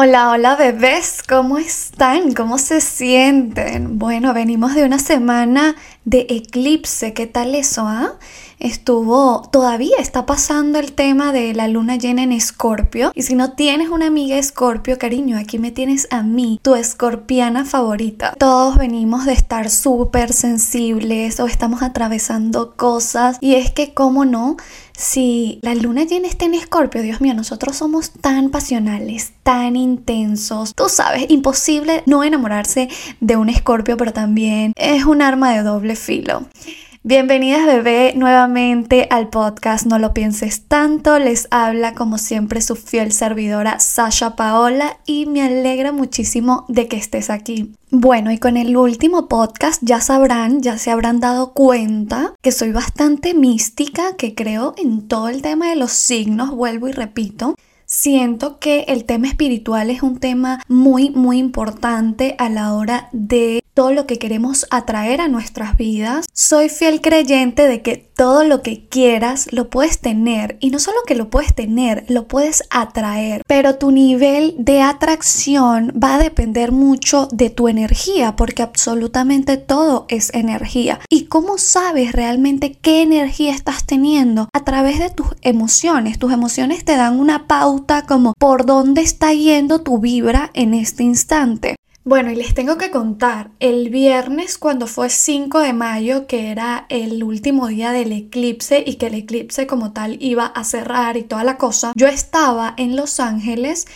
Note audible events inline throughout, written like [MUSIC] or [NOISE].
Hola, hola bebés, ¿cómo están? ¿Cómo se sienten? Bueno, venimos de una semana de eclipse, ¿qué tal eso, ah? Estuvo, todavía está pasando el tema de la luna llena en Escorpio. Y si no tienes una amiga Escorpio, cariño, aquí me tienes a mí, tu escorpiana favorita. Todos venimos de estar súper sensibles o estamos atravesando cosas. Y es que, ¿cómo no? Si la luna llena está en Escorpio, Dios mío, nosotros somos tan pasionales, tan intensos. Tú sabes, imposible no enamorarse de un Escorpio, pero también es un arma de doble filo. Bienvenidas bebé nuevamente al podcast No lo pienses tanto. Les habla como siempre su fiel servidora Sasha Paola y me alegra muchísimo de que estés aquí. Bueno, y con el último podcast ya sabrán, ya se habrán dado cuenta que soy bastante mística, que creo en todo el tema de los signos, vuelvo y repito. Siento que el tema espiritual es un tema muy, muy importante a la hora de todo lo que queremos atraer a nuestras vidas. Soy fiel creyente de que todo lo que quieras lo puedes tener y no solo que lo puedes tener, lo puedes atraer, pero tu nivel de atracción va a depender mucho de tu energía porque absolutamente todo es energía. ¿Y cómo sabes realmente qué energía estás teniendo? A través de tus emociones. Tus emociones te dan una pauta como por dónde está yendo tu vibra en este instante. Bueno, y les tengo que contar, el viernes cuando fue 5 de mayo, que era el último día del eclipse y que el eclipse como tal iba a cerrar y toda la cosa, yo estaba en Los Ángeles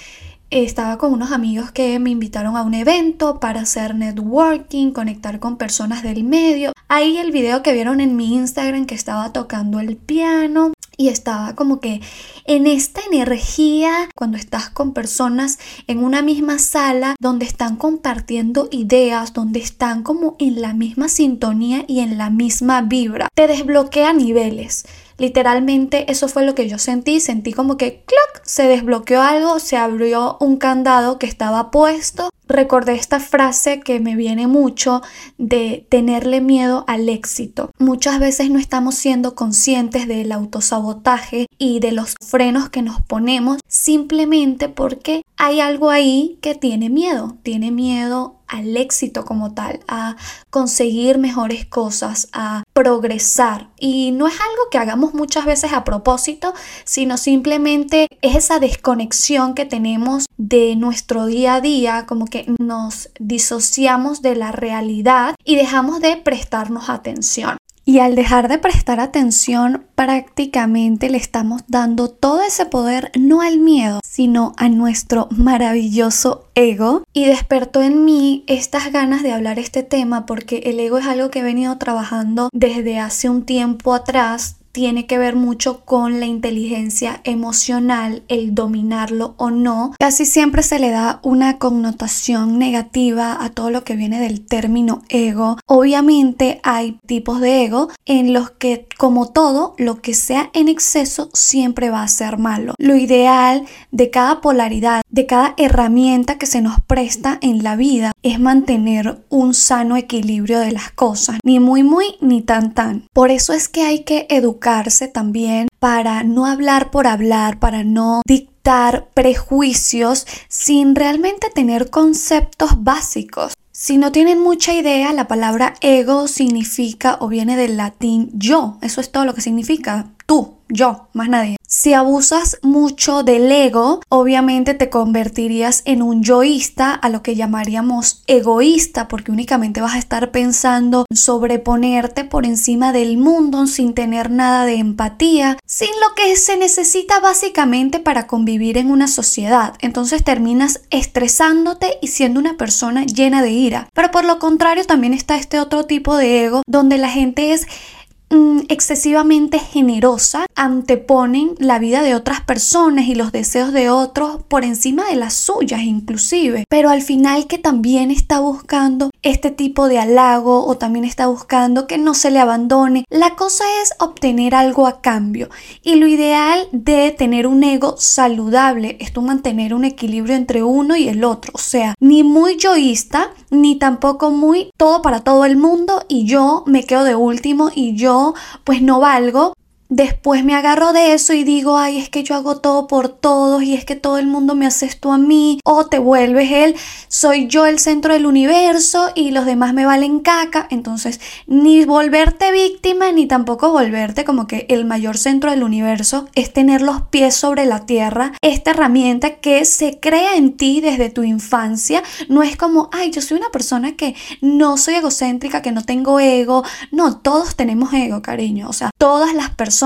estaba con unos amigos que me invitaron a un evento para hacer networking, conectar con personas del medio. Ahí el video que vieron en mi Instagram que estaba tocando el piano y estaba como que en esta energía cuando estás con personas en una misma sala donde están compartiendo ideas, donde están como en la misma sintonía y en la misma vibra, te desbloquea niveles. Literalmente eso fue lo que yo sentí, sentí como que ¡clac! se desbloqueó algo, se abrió un candado que estaba puesto. Recordé esta frase que me viene mucho de tenerle miedo al éxito. Muchas veces no estamos siendo conscientes del autosabotaje y de los frenos que nos ponemos simplemente porque hay algo ahí que tiene miedo, tiene miedo al éxito como tal, a conseguir mejores cosas, a progresar. Y no es algo que hagamos muchas veces a propósito, sino simplemente es esa desconexión que tenemos de nuestro día a día, como que nos disociamos de la realidad y dejamos de prestarnos atención. Y al dejar de prestar atención, prácticamente le estamos dando todo ese poder no al miedo, sino a nuestro maravilloso ego. Y despertó en mí estas ganas de hablar este tema porque el ego es algo que he venido trabajando desde hace un tiempo atrás tiene que ver mucho con la inteligencia emocional, el dominarlo o no. Casi siempre se le da una connotación negativa a todo lo que viene del término ego. Obviamente hay tipos de ego en los que, como todo, lo que sea en exceso siempre va a ser malo. Lo ideal de cada polaridad, de cada herramienta que se nos presta en la vida es mantener un sano equilibrio de las cosas, ni muy muy ni tan tan. Por eso es que hay que educar también para no hablar por hablar, para no dictar prejuicios sin realmente tener conceptos básicos. Si no tienen mucha idea, la palabra ego significa o viene del latín yo. Eso es todo lo que significa tú, yo, más nadie. Si abusas mucho del ego, obviamente te convertirías en un yoísta, a lo que llamaríamos egoísta, porque únicamente vas a estar pensando en sobreponerte por encima del mundo sin tener nada de empatía, sin lo que se necesita básicamente para convivir en una sociedad. Entonces terminas estresándote y siendo una persona llena de ira. Pero por lo contrario también está este otro tipo de ego donde la gente es Mm, excesivamente generosa anteponen la vida de otras personas y los deseos de otros por encima de las suyas inclusive, pero al final que también está buscando este tipo de halago o también está buscando que no se le abandone. La cosa es obtener algo a cambio y lo ideal de tener un ego saludable es mantener un equilibrio entre uno y el otro, o sea, ni muy yoísta ni tampoco muy todo para todo el mundo y yo me quedo de último y yo pues no valgo después me agarro de eso y digo, ay, es que yo hago todo por todos y es que todo el mundo me hace esto a mí. O te vuelves él, soy yo el centro del universo y los demás me valen caca. Entonces, ni volverte víctima ni tampoco volverte como que el mayor centro del universo es tener los pies sobre la tierra. Esta herramienta que se crea en ti desde tu infancia. No es como, ay, yo soy una persona que no soy egocéntrica, que no tengo ego. No, todos tenemos ego, cariño. O sea, todas las personas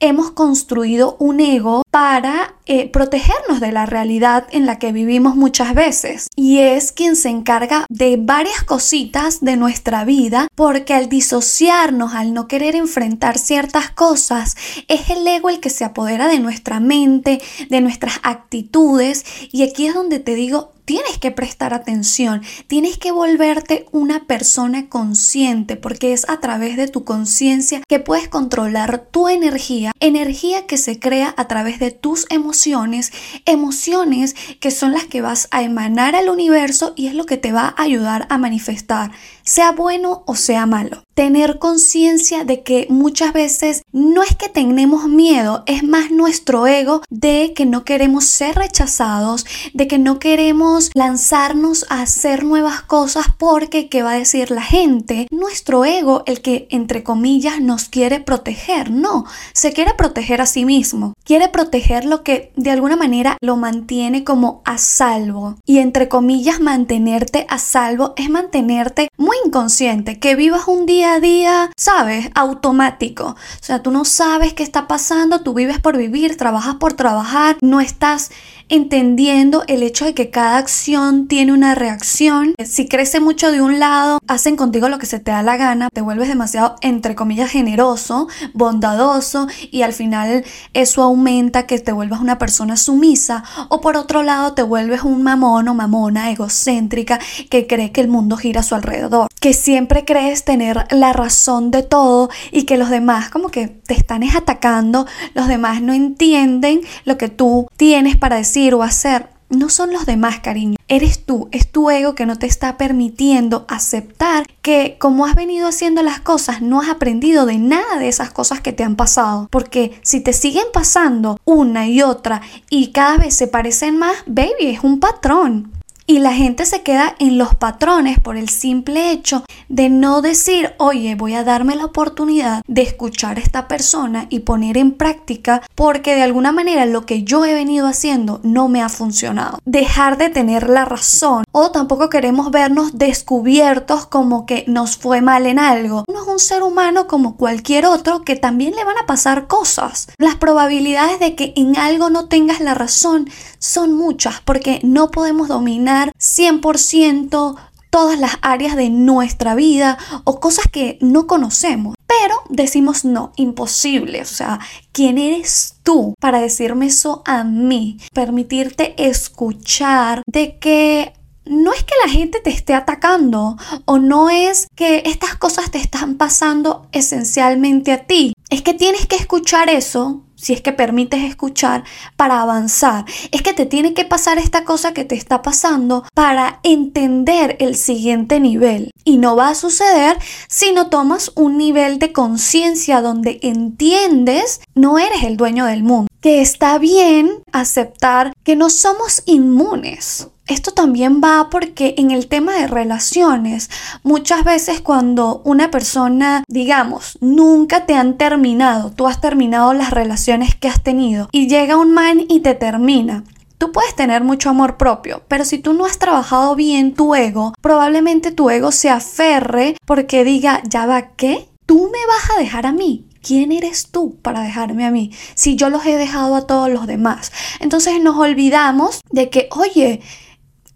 hemos construido un ego para eh, protegernos de la realidad en la que vivimos muchas veces. Y es quien se encarga de varias cositas de nuestra vida porque al disociarnos, al no querer enfrentar ciertas cosas, es el ego el que se apodera de nuestra mente, de nuestras actitudes. Y aquí es donde te digo, tienes que prestar atención, tienes que volverte una persona consciente porque es a través de tu conciencia que puedes controlar tu energía, energía que se crea a través de tus emociones, emociones que son las que vas a emanar al universo y es lo que te va a ayudar a manifestar, sea bueno o sea malo. Tener conciencia de que muchas veces no es que tenemos miedo, es más nuestro ego de que no queremos ser rechazados, de que no queremos lanzarnos a hacer nuevas cosas porque, ¿qué va a decir la gente? Nuestro ego, el que entre comillas nos quiere proteger, no, se quiere proteger a sí mismo, quiere proteger lo que de alguna manera lo mantiene como a salvo. Y entre comillas mantenerte a salvo es mantenerte muy inconsciente, que vivas un día a día, sabes, automático. O sea, tú no sabes qué está pasando, tú vives por vivir, trabajas por trabajar, no estás entendiendo el hecho de que cada acción tiene una reacción. Si crece mucho de un lado, hacen contigo lo que se te da la gana, te vuelves demasiado, entre comillas, generoso, bondadoso y al final eso aumenta que te vuelvas una persona sumisa o por otro lado te vuelves un mamón o mamona egocéntrica que cree que el mundo gira a su alrededor, que siempre crees tener la razón de todo y que los demás como que te están atacando, los demás no entienden lo que tú tienes para decir o hacer no son los demás, cariño. Eres tú, es tu ego que no te está permitiendo aceptar que como has venido haciendo las cosas, no has aprendido de nada de esas cosas que te han pasado. Porque si te siguen pasando una y otra y cada vez se parecen más, baby, es un patrón. Y la gente se queda en los patrones por el simple hecho de no decir, oye, voy a darme la oportunidad de escuchar a esta persona y poner en práctica porque de alguna manera lo que yo he venido haciendo no me ha funcionado. Dejar de tener la razón o tampoco queremos vernos descubiertos como que nos fue mal en algo. Uno es un ser humano como cualquier otro que también le van a pasar cosas. Las probabilidades de que en algo no tengas la razón son muchas porque no podemos dominar 100% todas las áreas de nuestra vida o cosas que no conocemos. Pero decimos no, imposible. O sea, ¿quién eres tú para decirme eso a mí? Permitirte escuchar de que no es que la gente te esté atacando o no es que estas cosas te están pasando esencialmente a ti. Es que tienes que escuchar eso si es que permites escuchar para avanzar. Es que te tiene que pasar esta cosa que te está pasando para entender el siguiente nivel. Y no va a suceder si no tomas un nivel de conciencia donde entiendes no eres el dueño del mundo. Que está bien aceptar que no somos inmunes esto también va porque en el tema de relaciones, muchas veces cuando una persona, digamos, nunca te han terminado, tú has terminado las relaciones que has tenido y llega un man y te termina. Tú puedes tener mucho amor propio, pero si tú no has trabajado bien tu ego, probablemente tu ego se aferre porque diga, ya va, ¿qué? ¿Tú me vas a dejar a mí? ¿Quién eres tú para dejarme a mí si yo los he dejado a todos los demás? Entonces nos olvidamos de que, oye,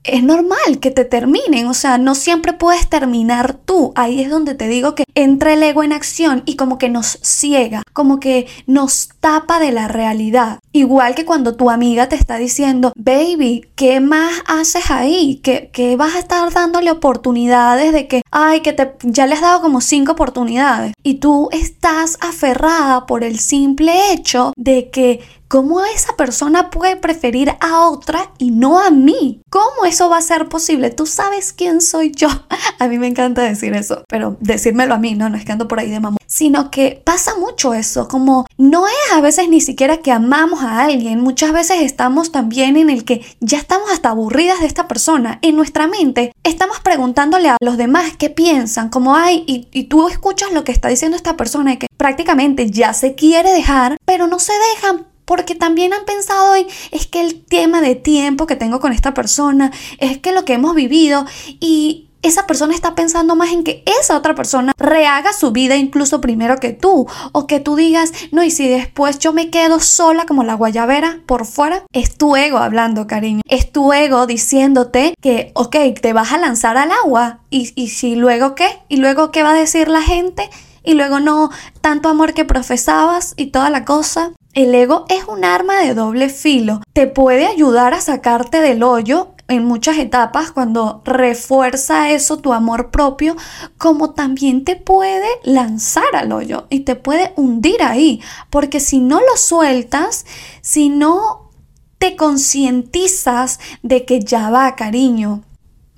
es normal que te terminen, o sea, no siempre puedes terminar tú. Ahí es donde te digo que entra el ego en acción y como que nos ciega, como que nos tapa de la realidad. Igual que cuando tu amiga te está diciendo, baby, ¿qué más haces ahí? ¿Qué, qué vas a estar dándole oportunidades de que, ay, que te, ya le has dado como cinco oportunidades? Y tú estás aferrada por el simple hecho de que ¿Cómo esa persona puede preferir a otra y no a mí? ¿Cómo eso va a ser posible? Tú sabes quién soy yo. [LAUGHS] A mí me encanta decir eso, pero decírmelo a mí, no, no es que ando por ahí de mamá. Sino que pasa mucho eso, como no es a veces ni siquiera que amamos a alguien, muchas veces estamos también en el que ya estamos hasta aburridas de esta persona. En nuestra mente estamos preguntándole a los demás qué piensan, como hay, y, y tú escuchas lo que está diciendo esta persona y que prácticamente ya se quiere dejar, pero no se dejan porque también han pensado en, es que el tema de tiempo que tengo con esta persona, es que lo que hemos vivido y esa persona está pensando más en que esa otra persona rehaga su vida incluso primero que tú. O que tú digas, no, y si después yo me quedo sola como la guayabera por fuera, es tu ego hablando, cariño. Es tu ego diciéndote que, ok, te vas a lanzar al agua. ¿Y, y si luego qué? ¿Y luego qué va a decir la gente? Y luego no, tanto amor que profesabas y toda la cosa. El ego es un arma de doble filo. Te puede ayudar a sacarte del hoyo en muchas etapas cuando refuerza eso tu amor propio, como también te puede lanzar al hoyo y te puede hundir ahí, porque si no lo sueltas, si no te concientizas de que ya va, cariño,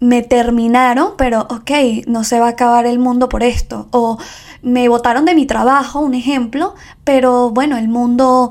me terminaron, pero ok, no se va a acabar el mundo por esto. O me botaron de mi trabajo, un ejemplo, pero bueno, el mundo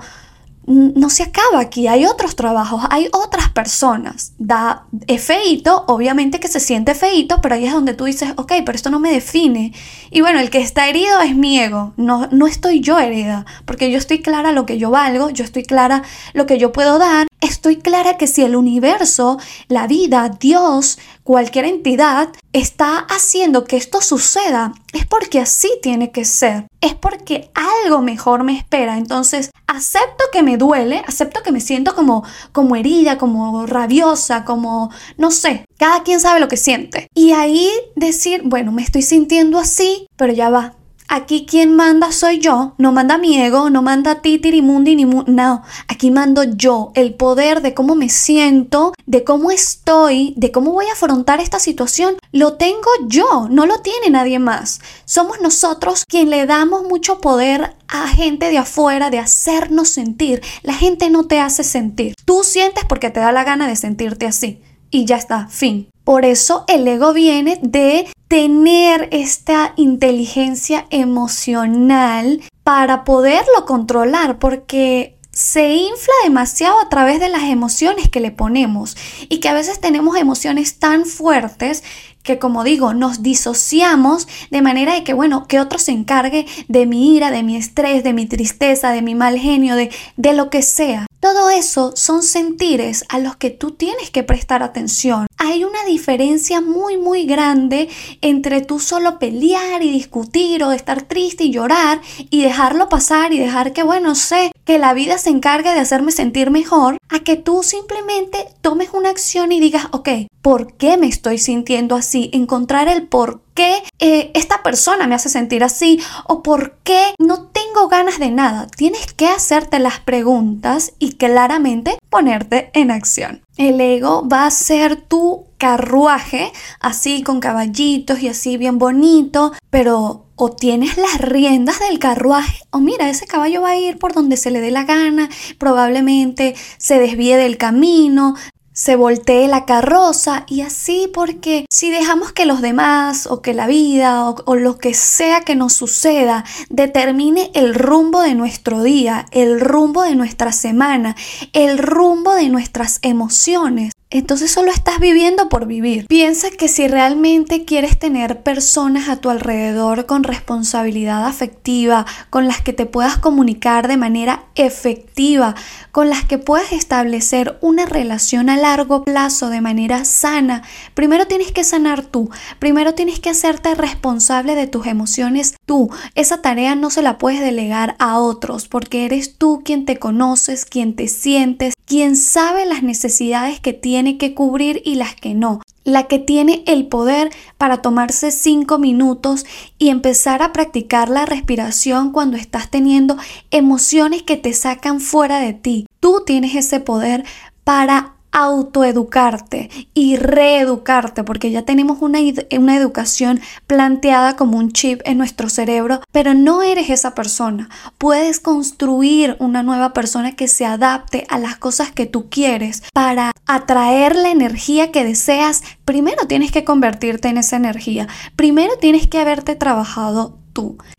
no se acaba aquí, hay otros trabajos, hay otras personas. Da, es feito, obviamente que se siente feito, pero ahí es donde tú dices, ok, pero esto no me define. Y bueno, el que está herido es mi ego, no, no estoy yo herida, porque yo estoy clara lo que yo valgo, yo estoy clara lo que yo puedo dar, estoy clara que si el universo, la vida, Dios, cualquier entidad está haciendo que esto suceda, es porque así tiene que ser. Es porque algo mejor me espera. Entonces, acepto que me duele, acepto que me siento como, como herida, como rabiosa, como, no sé, cada quien sabe lo que siente. Y ahí decir, bueno, me estoy sintiendo así, pero ya va, Aquí quien manda soy yo, no manda mi ego, no manda Titirimundi ni no, aquí mando yo, el poder de cómo me siento, de cómo estoy, de cómo voy a afrontar esta situación, lo tengo yo, no lo tiene nadie más. Somos nosotros quien le damos mucho poder a gente de afuera de hacernos sentir. La gente no te hace sentir. Tú sientes porque te da la gana de sentirte así. Y ya está, fin. Por eso el ego viene de tener esta inteligencia emocional para poderlo controlar, porque se infla demasiado a través de las emociones que le ponemos y que a veces tenemos emociones tan fuertes que como digo, nos disociamos de manera de que, bueno, que otro se encargue de mi ira, de mi estrés, de mi tristeza, de mi mal genio, de, de lo que sea. Todo eso son sentires a los que tú tienes que prestar atención. Hay una diferencia muy muy grande entre tú solo pelear y discutir o estar triste y llorar y dejarlo pasar y dejar que bueno sé que la vida se encargue de hacerme sentir mejor a que tú simplemente tomes una acción y digas ok, ¿por qué me estoy sintiendo así? Encontrar el por qué eh, esta persona me hace sentir así o por qué no tengo ganas de nada. Tienes que hacerte las preguntas y claramente ponerte en acción. El ego va a ser tu carruaje, así con caballitos y así bien bonito, pero o tienes las riendas del carruaje, o mira, ese caballo va a ir por donde se le dé la gana, probablemente se desvíe del camino, se voltee la carroza y así porque si dejamos que los demás o que la vida o, lo que sea que nos suceda determine el rumbo de nuestro día, el rumbo de nuestra semana, el rumbo de nuestras emociones, entonces solo estás viviendo por vivir. Piensa que si realmente quieres tener personas a tu alrededor con responsabilidad afectiva, con las que te puedas comunicar de manera efectiva, con las que puedas establecer una relación a largo plazo de manera sana, primero tienes que sanar tú, primero tienes que hacerte responsable de tus emociones tú. Esa tarea no se la puedes delegar a otros porque eres tú quien te conoces, quien te sientes, quien sabe las necesidades que tienes tiene que cubrir y las que no. La que tiene el poder para tomarse cinco minutos y empezar a practicar la respiración cuando estás teniendo emociones que te sacan fuera de ti. Tú tienes ese poder para autoeducarte y reeducarte, porque ya tenemos una, una, educación planteada como un chip en nuestro cerebro, pero no eres esa persona. Puedes construir una nueva persona que se adapte a las cosas que tú quieres para atraer la energía que deseas. Primero tienes que convertirte en esa energía. Primero tienes que haberte trabajado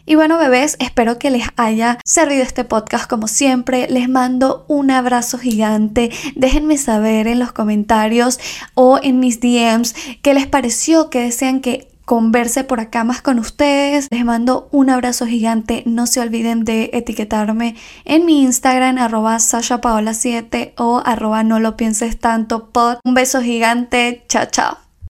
y bueno, bebés, espero que les haya servido este podcast como siempre. Les mando un abrazo gigante. Déjenme saber en los comentarios o en mis DMs qué les pareció, qué desean que converse por acá más con ustedes. Les mando un abrazo gigante. No se olviden de etiquetarme en mi Instagram, arroba sashapaola7 o arroba no lo pienses tanto pod. Un beso gigante. Chao, chao.